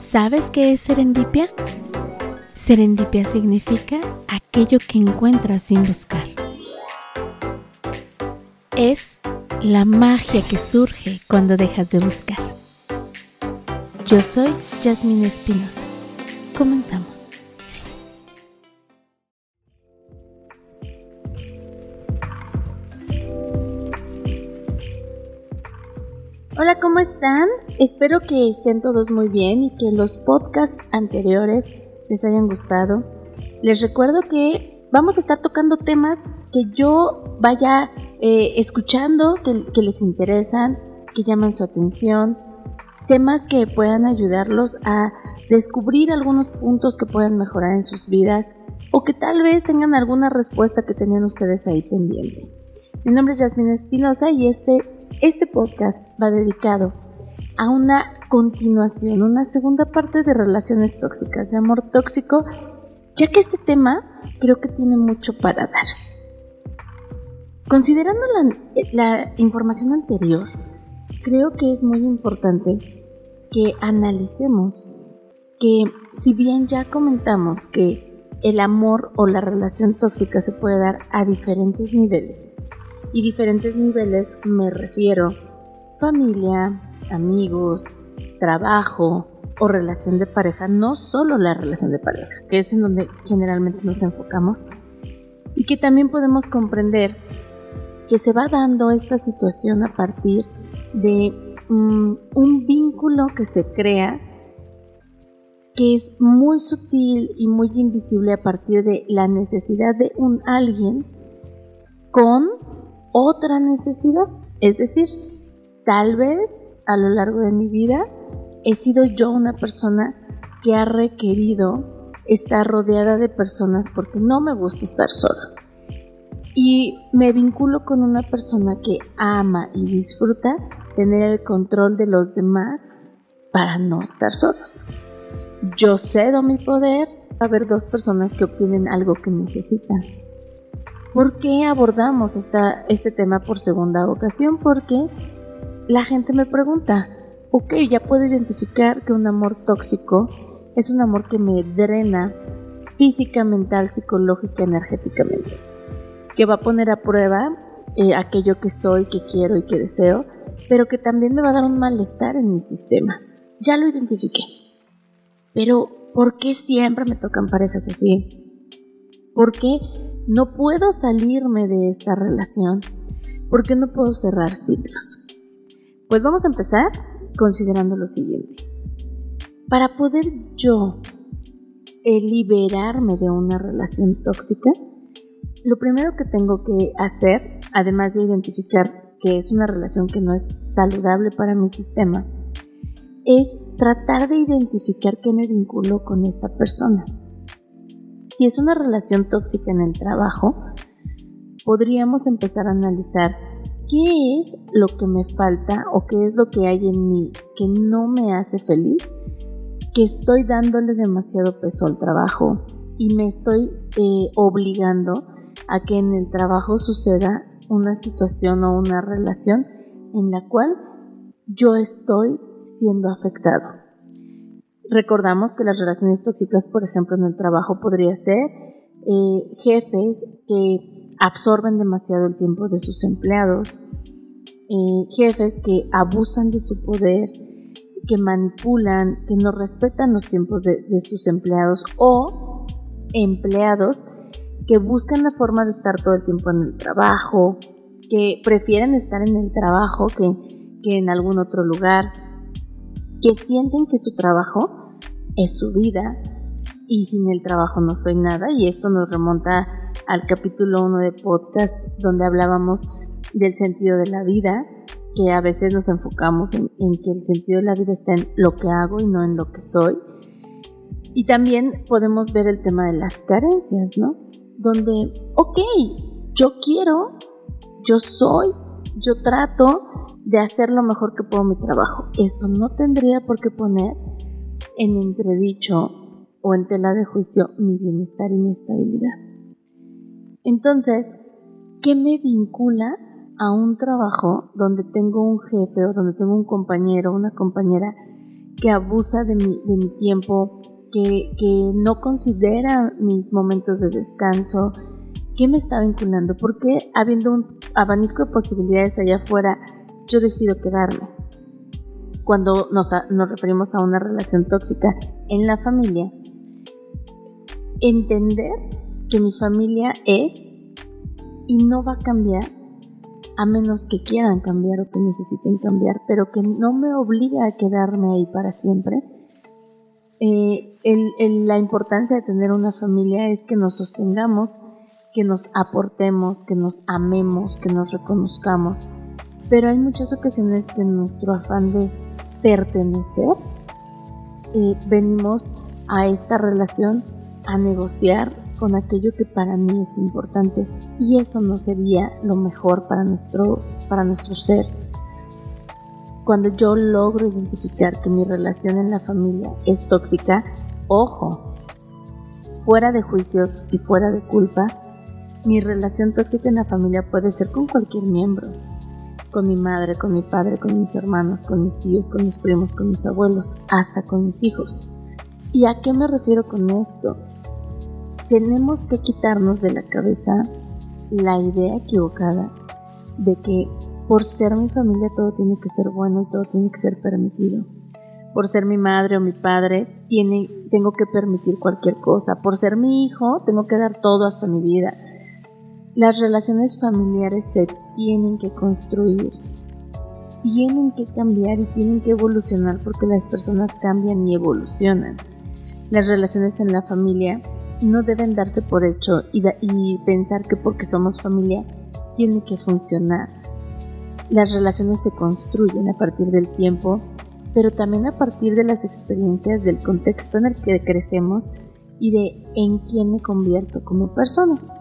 ¿Sabes qué es serendipia? Serendipia significa aquello que encuentras sin buscar. Es la magia que surge cuando dejas de buscar. Yo soy Jasmine Espinosa. Comenzamos. ¿Cómo están? Espero que estén todos muy bien y que los podcasts anteriores les hayan gustado. Les recuerdo que vamos a estar tocando temas que yo vaya eh, escuchando, que, les interesan, que llaman su atención, temas que puedan ayudarlos a descubrir algunos puntos que puedan mejorar en sus vidas o que tal vez tengan alguna respuesta que tenían ustedes ahí pendiente. Mi nombre es Jasmine Espinosa y este este podcast va dedicado a una continuación, una segunda parte de relaciones tóxicas, de amor tóxico, ya que este tema creo que tiene mucho para dar. Considerando la, información anterior, creo que es muy importante que analicemos que si bien ya comentamos que el amor o la relación tóxica se puede dar a diferentes niveles, y diferentes niveles me refiero. Familia, amigos, trabajo o relación de pareja, no solo la relación de pareja, que es en donde generalmente nos enfocamos, y que también podemos comprender que se va dando esta situación a partir de mm, un vínculo que se crea que es muy sutil y muy invisible a partir de la necesidad de un alguien con otra necesidad. Es decir, tal vez a lo largo de mi vida he sido yo una persona que ha requerido estar rodeada de personas porque no me gusta estar sola. Y me vinculo con una persona que ama y disfruta tener el control de los demás para no estar solos. Yo cedo mi poder a ver dos personas que obtienen algo que necesitan ¿Por qué abordamos esta, este tema por segunda ocasión? Porque la gente me pregunta, ok, ya puedo identificar que un amor tóxico es un amor que me drena física, mental, psicológica, energéticamente, que va a poner a prueba eh, aquello que soy, que quiero y que deseo, pero que también me va a dar un malestar en mi sistema. Ya lo identifiqué. Pero, ¿por qué siempre me tocan parejas así? ¿Por qué no puedo salirme de esta relación porque no puedo cerrar ciclos. Pues vamos a empezar considerando lo siguiente. Para poder yo eh, liberarme de una relación tóxica, lo primero que tengo que hacer, además de identificar que es una relación que no es saludable para mi sistema, es tratar de identificar qué me vinculo con esta persona si es una relación tóxica en el trabajo, podríamos empezar a analizar qué es lo que me falta o qué es lo que hay en mí que no me hace feliz, que estoy dándole demasiado peso al trabajo y me estoy eh, obligando a que en el trabajo suceda una situación o una relación en la cual yo estoy siendo afectado. Recordamos que las relaciones tóxicas, por ejemplo, en el trabajo podría ser eh, jefes que absorben demasiado el tiempo de sus empleados, eh, jefes que abusan de su poder, que manipulan, que no respetan los tiempos de, sus empleados o empleados que buscan la forma de estar todo el tiempo en el trabajo, que prefieren estar en el trabajo que, que en algún otro lugar, que sienten que su trabajo es su vida y sin el trabajo no soy nada y esto nos remonta al capítulo 1 de podcast donde hablábamos del sentido de la vida, que a veces nos enfocamos en, que el sentido de la vida está en lo que hago y no en lo que soy. Y también podemos ver el tema de las carencias, ¿no? Donde, ok, yo quiero, yo soy, yo trato de hacer lo mejor que puedo mi trabajo. Eso no tendría por qué poner en entredicho o en tela de juicio mi bienestar y mi estabilidad. Entonces, ¿qué me vincula a un trabajo donde tengo un jefe o donde tengo un compañero o una compañera que abusa de mi, de mi tiempo, que, que, no considera mis momentos de descanso. ¿Qué me está vinculando? ¿Por qué habiendo un abanico de posibilidades allá afuera, yo decido quedarme? Cuando nos, nos referimos a una relación tóxica en la familia, entender que mi familia es y no va a cambiar a menos que quieran cambiar o que necesiten cambiar, pero que no me obliga a quedarme ahí para siempre. Eh, la importancia de tener una familia es que nos sostengamos, que nos aportemos, que nos amemos, que nos reconozcamos. Pero hay muchas ocasiones que en nuestro afán de pertenecer, eh, venimos a esta relación a negociar con aquello que para mí es importante y eso no sería lo mejor para nuestro, para nuestro ser. Cuando yo logro identificar que mi relación en la familia es tóxica, ojo, fuera de juicios y fuera de culpas, mi relación tóxica en la familia puede ser con cualquier miembro, con mi madre, con mi padre, con mis hermanos, con mis tíos, con mis primos, con mis abuelos, hasta con mis hijos. ¿Y a qué me refiero con esto? tenemos que quitarnos de la cabeza la idea equivocada de que por ser mi familia todo tiene que ser bueno y todo tiene que ser permitido. Por ser mi madre o mi padre tengo que permitir cualquier cosa. Por ser mi hijo tengo que dar todo hasta mi vida. Las relaciones familiares se tienen que construir, tienen que cambiar y tienen que evolucionar porque las personas cambian y evolucionan. Las relaciones en la familia no deben darse por hecho y, pensar que porque somos familia tiene que funcionar. Las relaciones se construyen a partir del tiempo, pero también a partir de las experiencias del contexto en el que crecemos y de en quién me convierto como persona.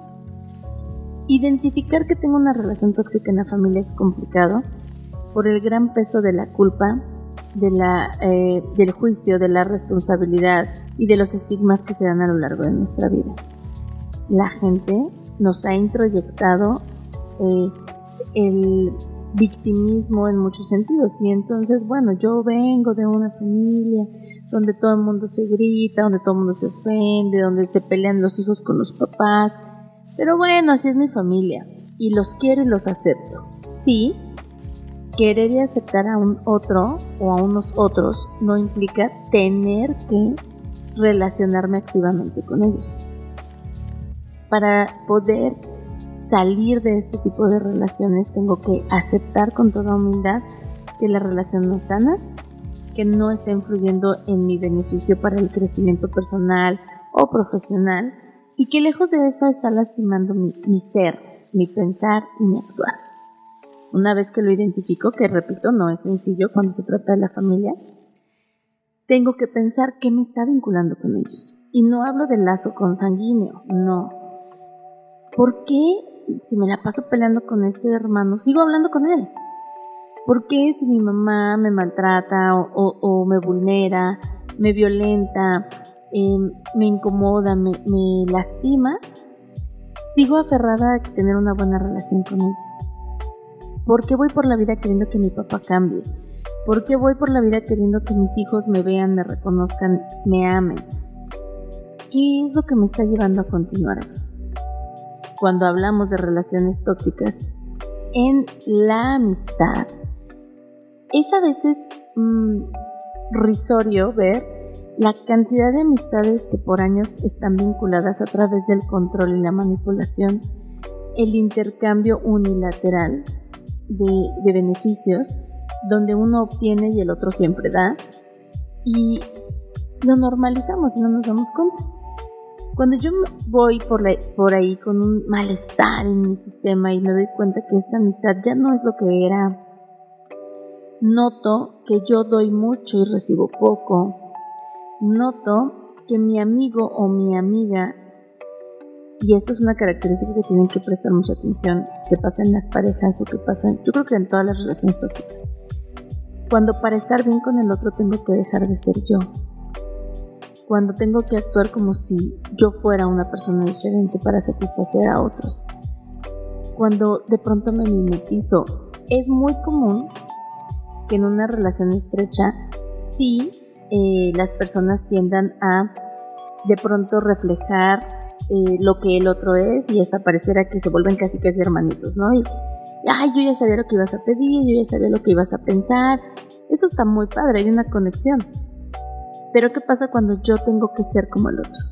Identificar que tengo una relación tóxica en la familia es complicado por el gran peso de la culpa, de la, eh, del juicio, de la responsabilidad y de los estigmas que se dan a lo largo de nuestra vida. La gente nos ha introyectado eh, el victimismo en muchos sentidos y entonces, bueno, yo vengo de una familia donde todo el mundo se grita, donde todo el mundo se ofende, donde se pelean los hijos con los papás, pero bueno, así es mi familia y los quiero y los acepto. Sí, querer y aceptar a un otro o a unos otros no implica tener que relacionarme activamente con ellos. Para poder salir de este tipo de relaciones tengo que aceptar con toda humildad que la relación no es sana, que no está influyendo en mi beneficio para el crecimiento personal o profesional y que lejos de eso está lastimando mi, ser, mi pensar y mi actuar. Una vez que lo identifico, que repito, no es sencillo cuando se trata de la familia, tengo que pensar qué me está vinculando con ellos. Y no hablo del lazo consanguíneo, no. ¿Por qué si me la paso peleando con este hermano, sigo hablando con él? ¿Por qué si mi mamá me maltrata o, me vulnera, me violenta, em, me incomoda, me, me lastima, sigo aferrada a tener una buena relación con él? ¿Por qué voy por la vida queriendo que mi papá cambie? ¿Por qué voy por la vida queriendo que mis hijos me vean, me reconozcan, me amen? ¿Qué es lo que me está llevando a continuar aquí? Cuando hablamos de relaciones tóxicas en la amistad, es a veces mm, risorio ver la cantidad de amistades que por años están vinculadas a través del control y la manipulación, el intercambio unilateral de, beneficios donde uno obtiene y el otro siempre da y lo normalizamos y no nos damos cuenta. Cuando yo voy por, por ahí con un malestar en mi sistema y me doy cuenta que esta amistad ya no es lo que era, noto que yo doy mucho y recibo poco. Noto que mi amigo o mi amiga y esto es una característica que tienen que prestar mucha atención, que pasa en las parejas o que pasa, yo creo que en todas las relaciones tóxicas. Cuando para estar bien con el otro tengo que dejar de ser yo. Cuando tengo que actuar como si yo fuera una persona diferente para satisfacer a otros. Cuando de pronto me mimetizo. Es muy común que en una relación estrecha, sí, las personas tiendan a de pronto reflejar eh, lo que el otro es y hasta pareciera que se vuelven casi casi hermanitos, ¿no? Y, ay, yo ya sabía lo que ibas a pedir, yo ya sabía lo que ibas a pensar. Eso está muy padre, hay una conexión. Pero ¿qué pasa cuando yo tengo que ser como el otro?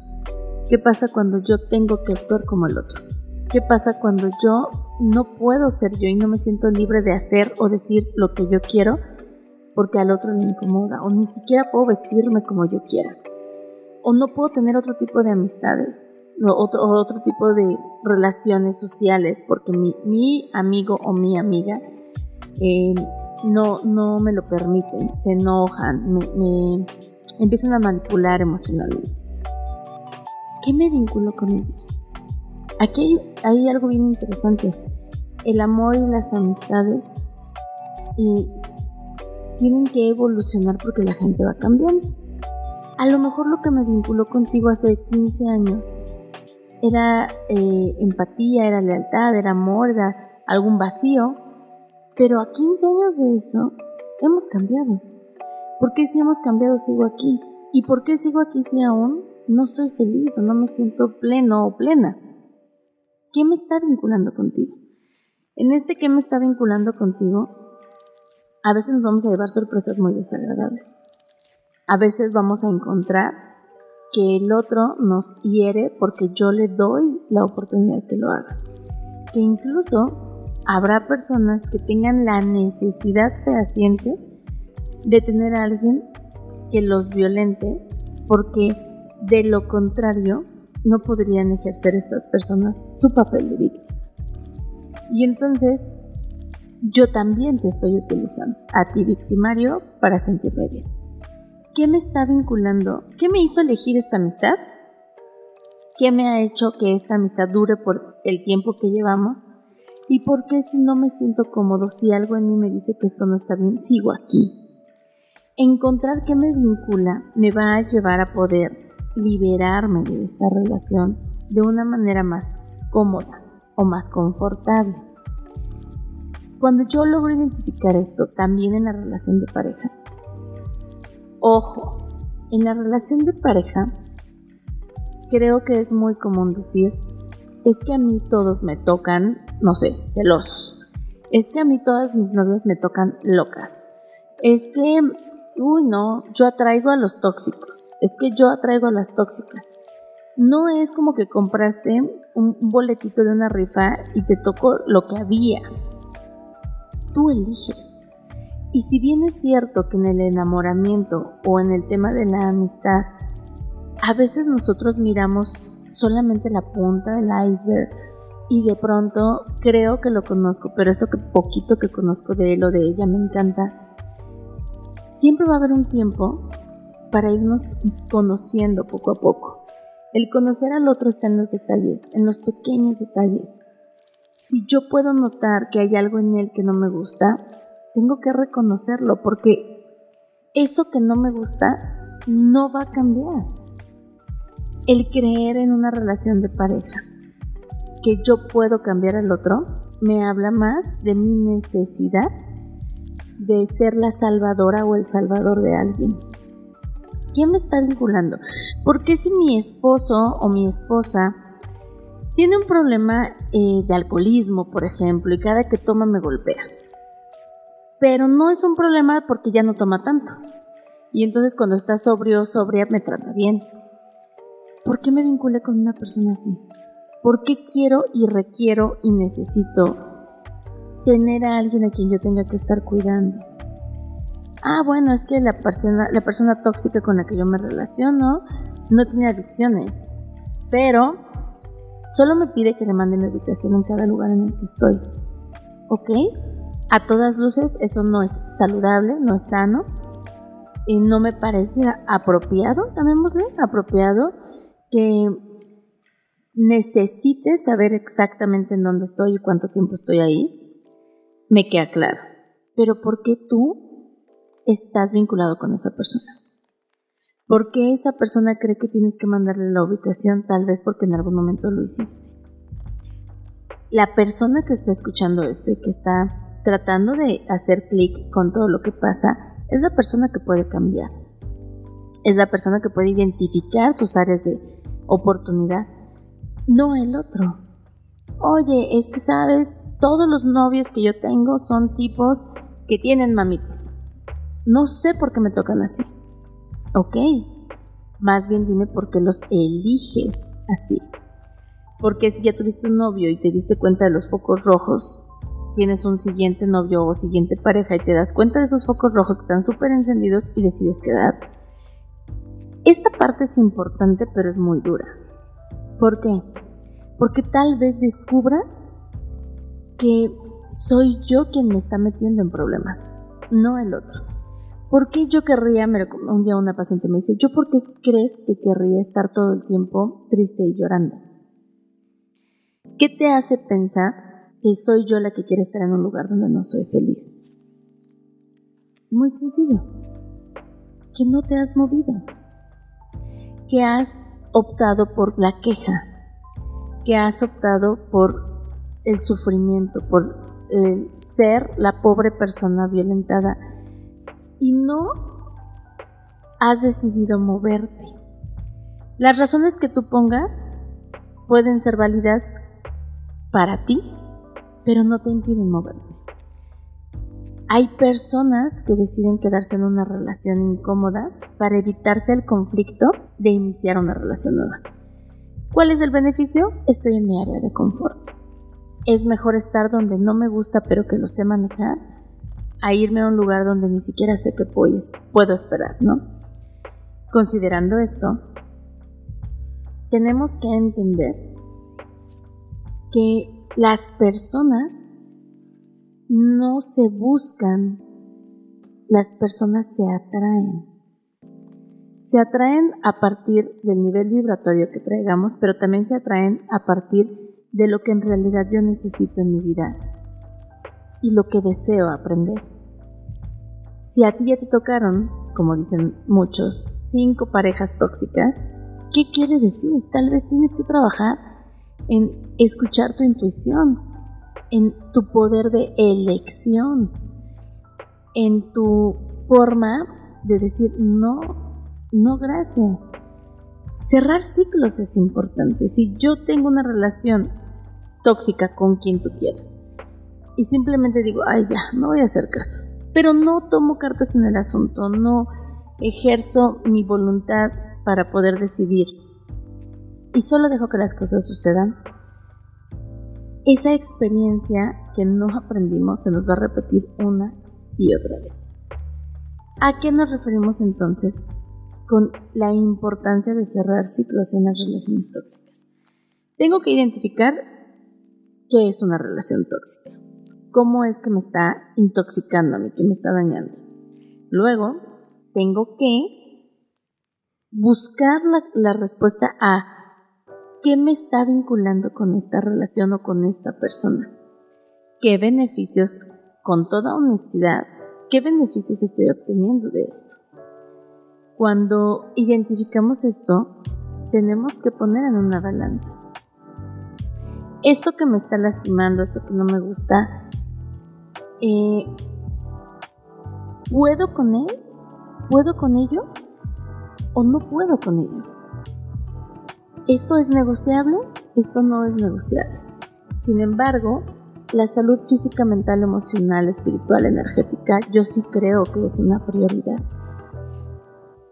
¿Qué pasa cuando yo tengo que actuar como el otro? ¿Qué pasa cuando yo no puedo ser yo y no me siento libre de hacer o decir lo que yo quiero porque al otro le incomoda o ni siquiera puedo vestirme como yo quiera? O no puedo tener otro tipo de amistades o otro, otro tipo de relaciones sociales porque mi, amigo o mi amiga eh, no, no me lo permiten, se enojan, me empiezan a manipular emocionalmente. ¿Qué me vinculo con ellos? Aquí hay, algo bien interesante. El amor y las amistades tienen que evolucionar porque la gente va cambiando. A lo mejor lo que me vinculó contigo hace 15 años era eh, empatía, era lealtad, era amor, era algún vacío, pero a 15 años de eso hemos cambiado. ¿Por qué si hemos cambiado sigo aquí? ¿Y por qué sigo aquí si aún no soy feliz o no me siento pleno o plena? ¿Qué me está vinculando contigo? En este ¿qué me está vinculando contigo? A veces nos vamos a llevar sorpresas muy desagradables. A veces vamos a encontrar que el otro nos hiere porque yo le doy la oportunidad que lo haga. Que incluso habrá personas que tengan la necesidad fehaciente de tener a alguien que los violente porque de lo contrario no podrían ejercer estas personas su papel de víctima. Y entonces yo también te estoy utilizando a ti victimario para sentirme bien. ¿Qué me está vinculando? ¿Qué me hizo elegir esta amistad? ¿Qué me ha hecho que esta amistad dure por el tiempo que llevamos? ¿Y por qué si no me siento cómodo, si algo en mí me dice que esto no está bien, sigo aquí? Encontrar qué me vincula me va a llevar a poder liberarme de esta relación de una manera más cómoda o más confortable. Cuando yo logro identificar esto también en la relación de pareja, ojo, en la relación de pareja creo que es muy común decir, es que a mí todos me tocan, no sé, celosos. Es que a mí todas mis novias me tocan locas. Es que uy, no, yo atraigo a los tóxicos, es que yo atraigo a las tóxicas. No es como que compraste un boletito de una rifa y te tocó lo que había. Tú eliges. Y si bien es cierto que en el enamoramiento o en el tema de la amistad, a veces nosotros miramos solamente la punta del iceberg y de pronto creo que lo conozco, pero esto que poquito que conozco de él o de ella me encanta siempre va a haber un tiempo para irnos conociendo poco a poco. El conocer al otro está en los detalles, en los pequeños detalles. Si yo puedo notar que hay algo en él que no me gusta, tengo que reconocerlo porque eso que no me gusta no va a cambiar. El creer en una relación de pareja, que yo puedo cambiar al otro, me habla más de mi necesidad de ser la salvadora o el salvador de alguien. ¿Quién me está vinculando? Porque si mi esposo o mi esposa tiene un problema eh, de alcoholismo, por ejemplo, y cada que toma me golpea? Pero no es un problema porque ya no toma tanto. Y entonces cuando está sobrio, sobria, me trata bien. ¿Por qué me vinculé con una persona así? ¿Por qué quiero y requiero y necesito tener a alguien a quien yo tenga que estar cuidando. Ah, bueno, es que la persona, la persona tóxica con la que yo me relaciono no tiene adicciones, pero solo me pide que le mande mi ubicación en cada lugar en el que estoy. ¿Ok? A todas luces eso no es saludable, no es sano y no me parece apropiado, llamémosle apropiado, que necesite saber exactamente en dónde estoy y cuánto tiempo estoy ahí me queda claro. Pero ¿por qué tú estás vinculado con esa persona? ¿Por qué esa persona cree que tienes que mandarle la ubicación? Tal vez porque en algún momento lo hiciste. La persona que está escuchando esto y que está tratando de hacer clic con todo lo que pasa es la persona que puede cambiar. es la persona que puede identificar sus áreas de oportunidad, no el otro. Oye, es que sabes, todos los novios que yo tengo son tipos que tienen mamitis. No sé por qué me tocan así. Ok, más bien dime por qué los eliges así. Porque si ya tuviste un novio y te diste cuenta de los focos rojos, tienes un siguiente novio o siguiente pareja y te das cuenta de esos focos rojos que están súper encendidos y decides quedarte. Esta parte es importante pero es muy dura. ¿Por qué? Porque tal vez descubra que soy yo quien me está metiendo en problemas, no el otro. ¿Por qué yo querría, un día una paciente me dice, ¿yo por qué crees que querría estar todo el tiempo triste y llorando? ¿Qué te hace pensar que soy yo la que quiere estar en un lugar donde no soy feliz? Muy sencillo, que no te has movido, que has optado por la queja, que has optado por el sufrimiento, por el ser la pobre persona violentada y no has decidido moverte. Las razones que tú pongas pueden ser válidas para ti, pero no te impiden moverte. Hay personas que deciden quedarse en una relación incómoda para evitarse el conflicto de iniciar una relación nueva. ¿Cuál es el beneficio? Estoy en mi área de confort. Es mejor estar donde no me gusta pero que lo sé manejar a irme a un lugar donde ni siquiera sé qué puedo esperar, ¿no? Considerando esto, tenemos que entender que las personas no se buscan, las personas se atraen se atraen a partir del nivel vibratorio que traigamos, pero también se atraen a partir de lo que en realidad yo necesito en mi vida y lo que deseo aprender. Si a ti ya te tocaron, como dicen muchos, cinco parejas tóxicas, ¿qué quiere decir? Tal vez tienes que trabajar en escuchar tu intuición, en tu poder de elección, en tu forma de decir no no gracias. Cerrar ciclos es importante. Si yo tengo una relación tóxica con quien tú quieras y simplemente digo, ay ya, no voy a hacer caso, pero no tomo cartas en el asunto, no ejerzo mi voluntad para poder decidir y solo dejo que las cosas sucedan, esa experiencia que no aprendimos se nos va a repetir una y otra vez. ¿A qué nos referimos entonces con la importancia de cerrar ciclos en las relaciones tóxicas. Tengo que identificar qué es una relación tóxica, cómo es que me está intoxicando a mí, que me está dañando. Luego, tengo que buscar la, la respuesta a qué me está vinculando con esta relación o con esta persona. ¿Qué beneficios, con toda honestidad, qué beneficios estoy obteniendo de esto? Cuando identificamos esto, tenemos que poner en una balanza. Esto que me está lastimando, esto que no me gusta, eh, ¿puedo con él? ¿Puedo con ello? ¿O no puedo con ello? ¿Esto es negociable? Esto no es negociable. Sin embargo, la salud física, mental, emocional, espiritual, energética, yo sí creo que es una prioridad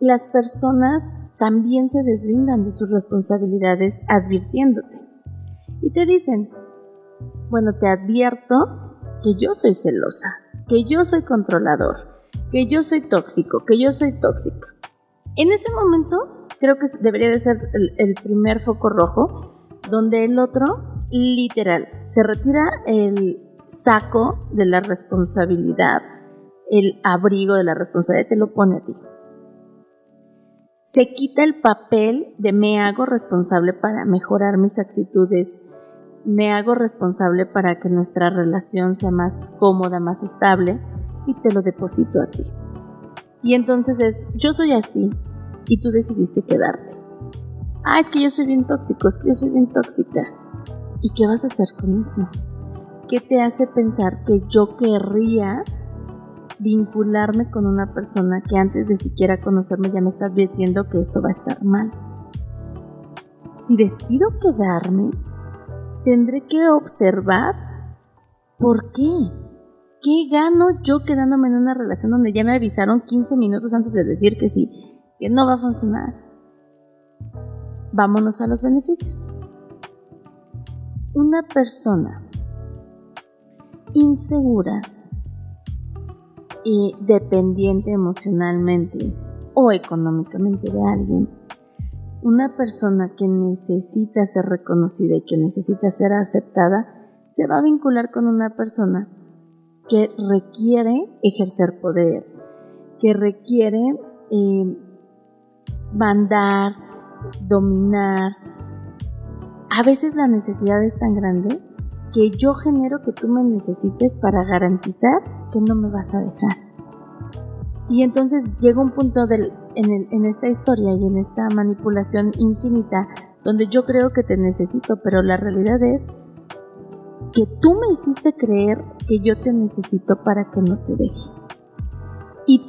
las personas también se deslindan de sus responsabilidades advirtiéndote. Y te dicen, bueno, te advierto que yo soy celosa, que yo soy controlador, que yo soy tóxico, que yo soy tóxica. En ese momento creo que debería de ser el, primer foco rojo, donde el otro, literal, se retira el saco de la responsabilidad, el abrigo de la responsabilidad, te lo pone a ti se quita el papel de me hago responsable para mejorar mis actitudes, me hago responsable para que nuestra relación sea más cómoda, más estable y te lo deposito a ti. Y entonces es, yo soy así y tú decidiste quedarte. Ah, es que yo soy bien tóxico, es que yo soy bien tóxica. ¿Y qué vas a hacer con eso? ¿Qué te hace pensar que yo querría vincularme con una persona que antes de siquiera conocerme ya me está advirtiendo que esto va a estar mal. Si decido quedarme, tendré que observar por qué. ¿Qué gano yo quedándome en una relación donde ya me avisaron 15 minutos antes de decir que sí, que no va a funcionar? Vámonos a los beneficios. Una persona insegura y dependiente emocionalmente o económicamente de alguien, una persona que necesita ser reconocida y que necesita ser aceptada, se va a vincular con una persona que requiere ejercer poder, que requiere eh, mandar, dominar. A veces la necesidad es tan grande que yo genero que tú me necesites para garantizar que no me vas a dejar. Y entonces llega un punto del, en, esta historia y en esta manipulación infinita donde yo creo que te necesito, pero la realidad es que tú me hiciste creer que yo te necesito para que no te deje. Y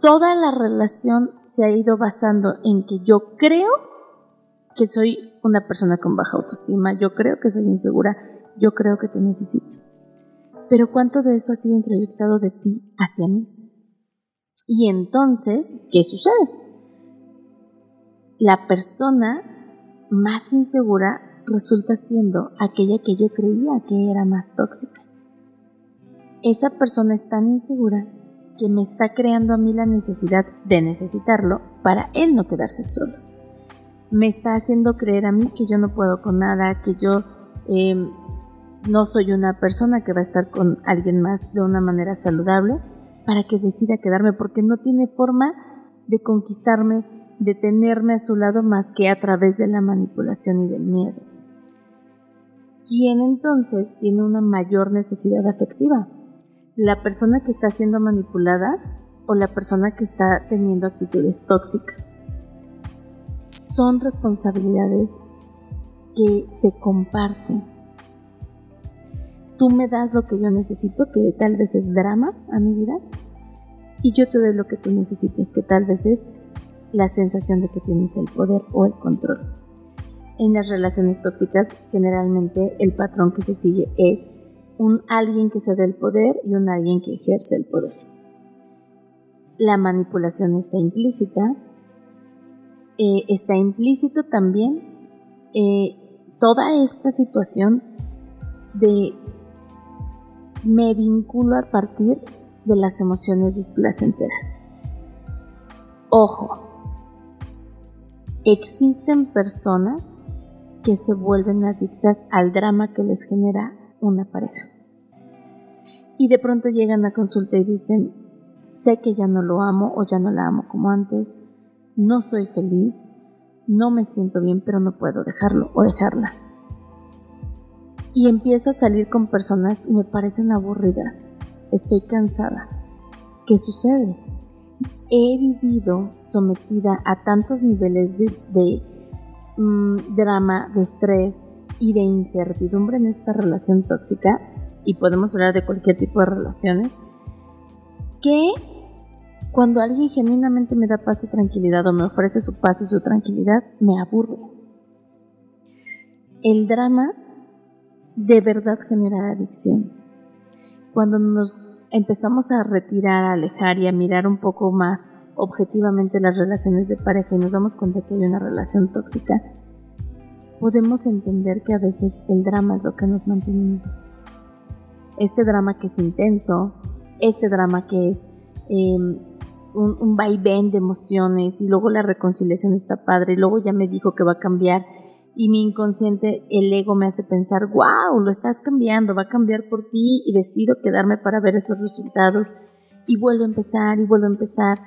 toda la relación se ha ido basando en que yo creo que soy una persona con baja autoestima, yo creo que soy insegura, yo creo que te necesito. Pero ¿cuánto de eso ha sido introyectado de ti hacia mí? Y entonces, ¿qué sucede? La persona más insegura resulta siendo aquella que yo creía que era más tóxica. Esa persona es tan insegura que me está creando a mí la necesidad de necesitarlo para él no quedarse solo. Me está haciendo creer a mí que yo no puedo con nada, que yo em, no soy una persona que va a estar con alguien más de una manera saludable para que decida quedarme porque no tiene forma de conquistarme, de tenerme a su lado más que a través de la manipulación y del miedo. ¿Quién entonces tiene una mayor necesidad afectiva? ¿La persona que está siendo manipulada o la persona que está teniendo actitudes tóxicas? Son responsabilidades que se comparten. Tú me das lo que yo necesito, que tal vez es drama a mi vida, y yo te doy lo que tú necesitas, que tal vez es la sensación de que tienes el poder o el control. En las relaciones tóxicas, generalmente el patrón que se sigue es un alguien que se da el poder y un alguien que ejerce el poder. La manipulación está implícita. Eh, está implícito también eh, toda esta situación de me vinculo a partir de las emociones displacenteras. Ojo, existen personas que se vuelven adictas al drama que les genera una pareja. Y de pronto llegan a consulta y dicen, sé que ya no lo amo o ya no la amo como antes, no soy feliz, no me siento bien, pero no puedo dejarlo o dejarla. Y empiezo a salir con personas y me parecen aburridas, Estoy cansada. ¿Qué sucede? He vivido sometida a tantos niveles de, mm, drama, de estrés y de incertidumbre en esta relación tóxica, y podemos hablar de cualquier tipo de relaciones, que cuando alguien genuinamente me da paz y tranquilidad o me ofrece su paz y su tranquilidad, me aburre. El drama de verdad genera adicción cuando nos empezamos a retirar, a alejar y a mirar un poco más objetivamente las relaciones de pareja y nos damos cuenta que hay una relación tóxica, podemos entender que a veces el drama es lo que nos mantiene unidos. Este drama que es intenso, este drama que es em, un, un vaivén de emociones y luego la reconciliación está padre y luego ya me dijo que va a cambiar y mi inconsciente, el ego me hace pensar, wow, lo estás cambiando, va a cambiar por ti y decido quedarme para ver esos resultados y vuelvo a empezar y vuelvo a empezar.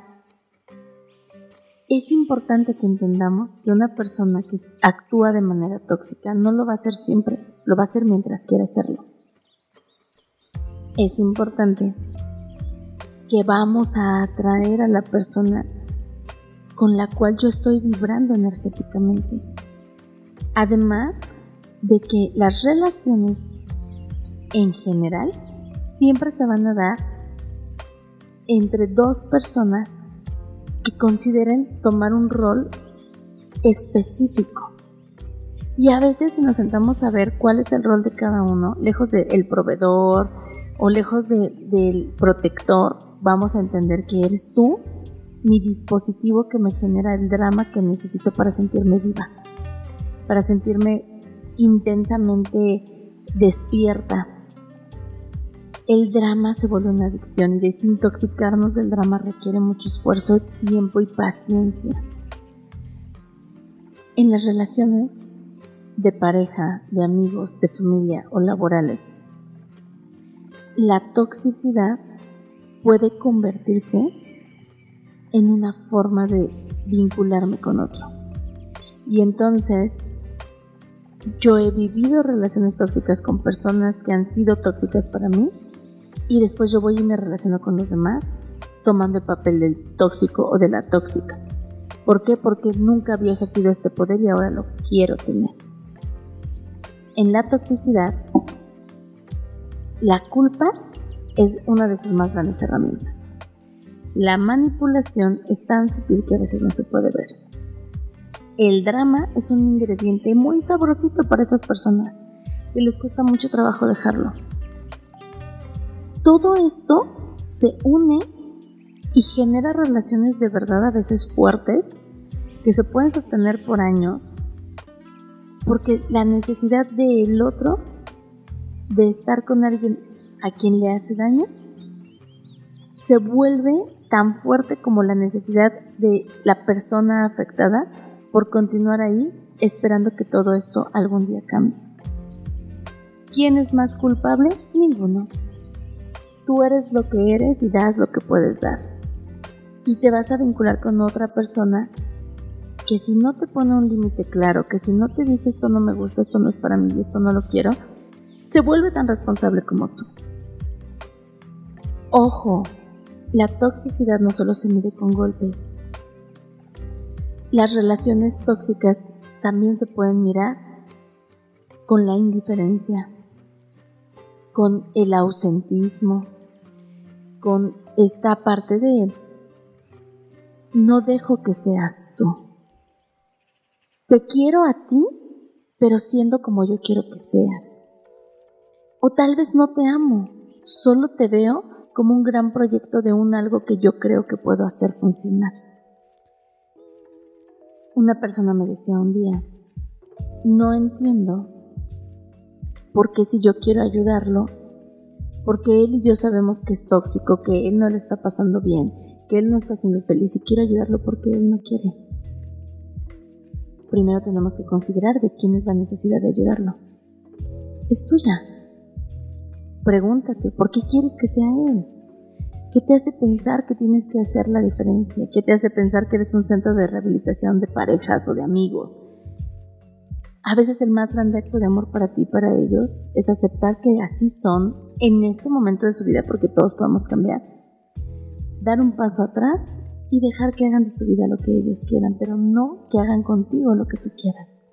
Es importante que entendamos que una persona que actúa de manera tóxica no lo va a hacer siempre, lo va a hacer mientras quiera hacerlo. Es importante que vamos a atraer a la persona con la cual yo estoy vibrando energéticamente Además de que las relaciones en general siempre se van a dar entre dos personas que consideren tomar un rol específico. Y a veces si nos sentamos a ver cuál es el rol de cada uno, lejos del proveedor o lejos del protector, vamos a entender que eres tú mi dispositivo que me genera el drama que necesito para sentirme viva, para sentirme intensamente despierta. El drama se vuelve una adicción y desintoxicarnos del drama requiere mucho esfuerzo, tiempo y paciencia. En las relaciones de pareja, de amigos, de familia o laborales, la toxicidad puede convertirse en una forma de vincularme con otro. Y entonces yo he vivido relaciones tóxicas con personas que han sido tóxicas para mí y después yo voy y me relaciono con los demás tomando el papel del tóxico o de la tóxica. ¿Por qué? Porque nunca había ejercido este poder y ahora lo quiero tener. En la toxicidad, la culpa es una de sus más grandes herramientas. La manipulación es tan sutil que a veces no se puede ver. El drama es un ingrediente muy sabrosito para esas personas que les cuesta mucho trabajo dejarlo. Todo esto se une y genera relaciones de verdad a veces fuertes que se pueden sostener por años porque la necesidad del otro de estar con alguien a quien le hace daño se vuelve tan fuerte como la necesidad de la persona afectada por continuar ahí esperando que todo esto algún día cambie. ¿Quién es más culpable? Ninguno. Tú eres lo que eres y das lo que puedes dar. Y te vas a vincular con otra persona que si no te pone un límite claro, que si no te dice esto no me gusta, esto no es para mí, esto no lo quiero, se vuelve tan responsable como tú. Ojo, la toxicidad no solo se mide con golpes. Las relaciones tóxicas también se pueden mirar con la indiferencia, con el ausentismo, con esta parte de no dejo que seas tú. Te quiero a ti, pero siendo como yo quiero que seas. O tal vez no te amo, solo te veo como un gran proyecto de un algo que yo creo que puedo hacer funcionar. Una persona me decía un día, no entiendo por qué si yo quiero ayudarlo, porque él y yo sabemos que es tóxico, que él no le está pasando bien, que él no está siendo feliz y quiero ayudarlo porque él no quiere. Primero tenemos que considerar de quién es la necesidad de ayudarlo. Es tuya. Pregúntate, ¿por qué quieres que sea Él? ¿Qué te hace pensar que tienes que hacer la diferencia? ¿Qué te hace pensar que eres un centro de rehabilitación de parejas o de amigos? A veces el más grande acto de amor para ti y para ellos es aceptar que así son en este momento de su vida, porque todos podemos cambiar. Dar un paso atrás y dejar que hagan de su vida lo que ellos quieran, pero no que hagan contigo lo que tú quieras.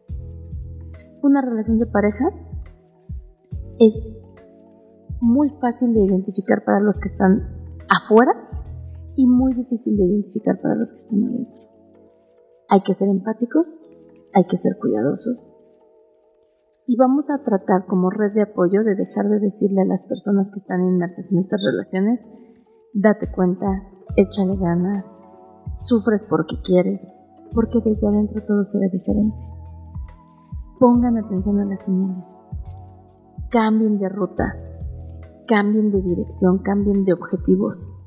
Una relación de pareja es muy fácil de identificar para los que están afuera y muy difícil de identificar para los que están adentro. Hay que ser empáticos, hay que ser cuidadosos y vamos a tratar como red de apoyo de dejar de decirle a las personas que están inmersas en estas relaciones, date cuenta, échale ganas, sufres porque quieres, porque desde adentro todo se ve diferente. Pongan atención a las señales, cambien de ruta, cambien de dirección, cambien de objetivos.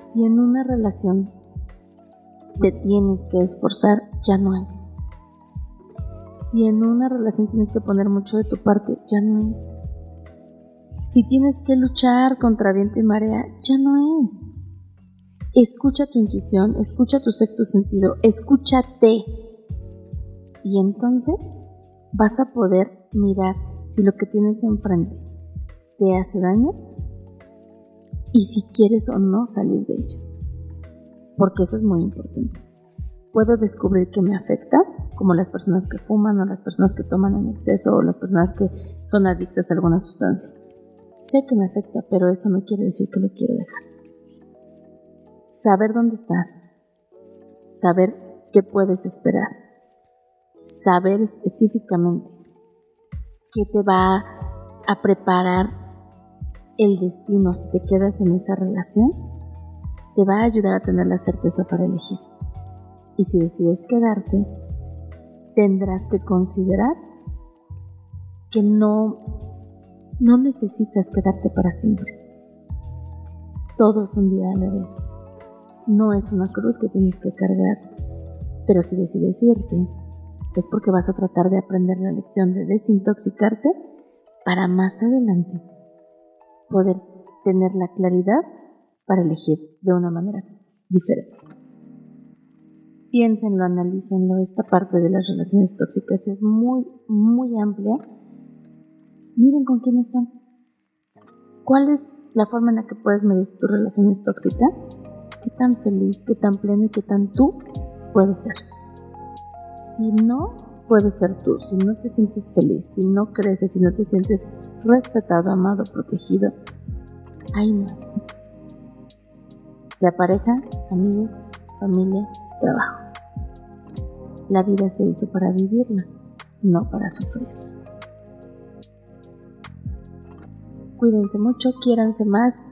Si en una relación te tienes que esforzar, ya no es. Si en una relación tienes que poner mucho de tu parte, ya no es. Si tienes que luchar contra viento y marea, ya no es. Escucha tu intuición, escucha tu sexto sentido, escúchate. Y entonces vas a poder mirar si lo que tienes enfrente te hace daño y si quieres o no salir de ello. Porque eso es muy importante. Puedo descubrir que me afecta, como las personas que fuman o las personas que toman en exceso o las personas que son adictas a alguna sustancia. Sé que me afecta, pero eso no quiere decir que lo quiero dejar. saber dónde estás, saber qué puedes esperar, saber específicamente qué te va a preparar el destino si te quedas en esa relación, te va a ayudar a tener la certeza para elegir. Y si decides quedarte, tendrás que considerar que no, no necesitas quedarte para siempre. Todo es un día a la vez. No es una cruz que tienes que cargar. Pero si decides irte, es porque vas a tratar de aprender la lección de desintoxicarte para más adelante poder tener la claridad para elegir de una manera diferente. Piénsenlo, analícenlo, esta parte de las relaciones tóxicas es muy, muy amplia. Miren con quién están. ¿Cuál es la forma en la que puedes medir tu relación es tóxica? ¿Qué tan feliz, qué tan pleno y qué tan tú puedes ser? Si no puedes ser tú, si no te sientes feliz, si no creces, si no te sientes respetado, amado, protegido, ahí no es. Sea pareja, amigos, familia, trabajo. La vida se hizo para vivirla, no para sufrir. Cuídense mucho, quiéranse más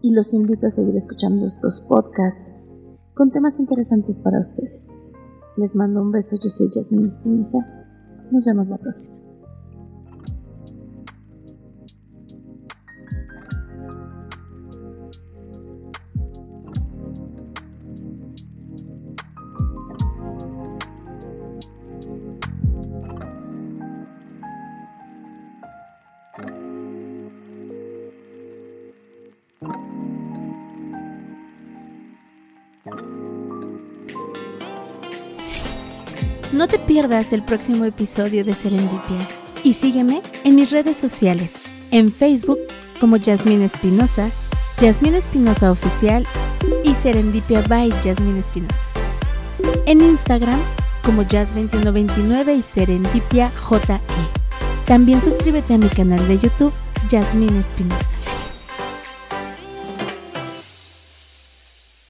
y los invito a seguir escuchando estos podcasts con temas interesantes para ustedes. Les mando un beso, yo soy Jasmine Espinosa. Nos vemos la próxima. Pierdas el próximo episodio de Serendipia y sígueme en mis redes sociales, en Facebook como Yasmín Espinosa, Yasmín Espinosa Oficial y Serendipia by Yasmín Espinosa. En Instagram como Jazz2129 y Serendipia JE. También suscríbete a mi canal de YouTube, Yasmín Espinosa.